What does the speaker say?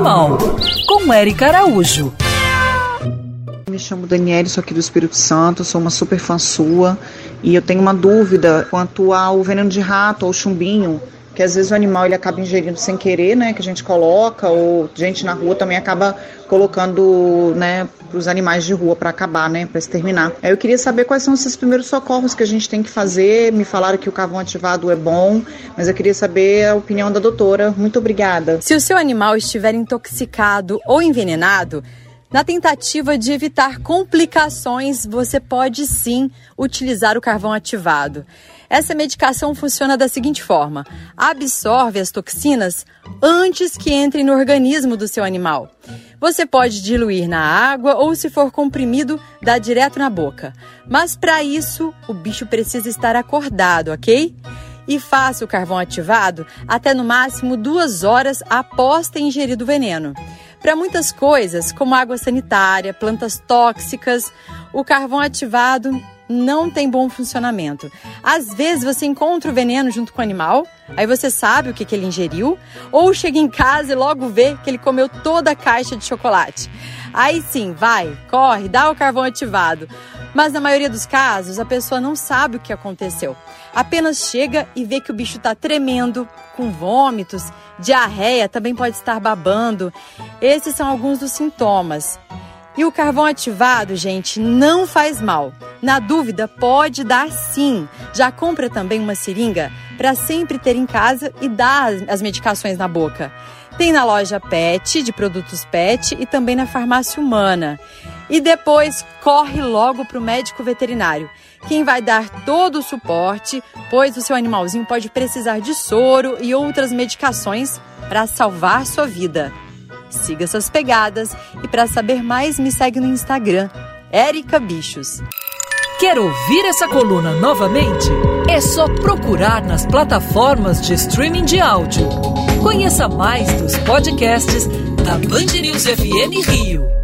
animal, com Érica Araújo. Me chamo Daniele, sou aqui do Espírito Santo, sou uma super fã sua e eu tenho uma dúvida quanto ao veneno de rato ou chumbinho que às vezes o animal ele acaba ingerindo sem querer, né, que a gente coloca, ou gente na rua também acaba colocando, né, para os animais de rua para acabar, né, para exterminar. Eu queria saber quais são esses primeiros socorros que a gente tem que fazer. Me falaram que o carvão ativado é bom, mas eu queria saber a opinião da doutora. Muito obrigada. Se o seu animal estiver intoxicado ou envenenado, na tentativa de evitar complicações, você pode sim utilizar o carvão ativado. Essa medicação funciona da seguinte forma: absorve as toxinas antes que entrem no organismo do seu animal. Você pode diluir na água ou, se for comprimido, dar direto na boca. Mas para isso, o bicho precisa estar acordado, ok? E faça o carvão ativado até no máximo duas horas após ter ingerido o veneno. Para muitas coisas, como água sanitária, plantas tóxicas, o carvão ativado não tem bom funcionamento. Às vezes você encontra o veneno junto com o animal, aí você sabe o que, que ele ingeriu, ou chega em casa e logo vê que ele comeu toda a caixa de chocolate. Aí sim, vai, corre, dá o carvão ativado. Mas na maioria dos casos, a pessoa não sabe o que aconteceu. Apenas chega e vê que o bicho está tremendo, com vômitos, diarreia, também pode estar babando. Esses são alguns dos sintomas. E o carvão ativado, gente, não faz mal. Na dúvida, pode dar sim. Já compra também uma seringa para sempre ter em casa e dar as medicações na boca. Tem na loja Pet, de produtos Pet, e também na farmácia humana. E depois corre logo para o médico veterinário, quem vai dar todo o suporte, pois o seu animalzinho pode precisar de soro e outras medicações para salvar sua vida. Siga suas pegadas e para saber mais me segue no Instagram, Erica Bichos. Quer ouvir essa coluna novamente? É só procurar nas plataformas de streaming de áudio. Conheça mais dos podcasts da Band News FM Rio.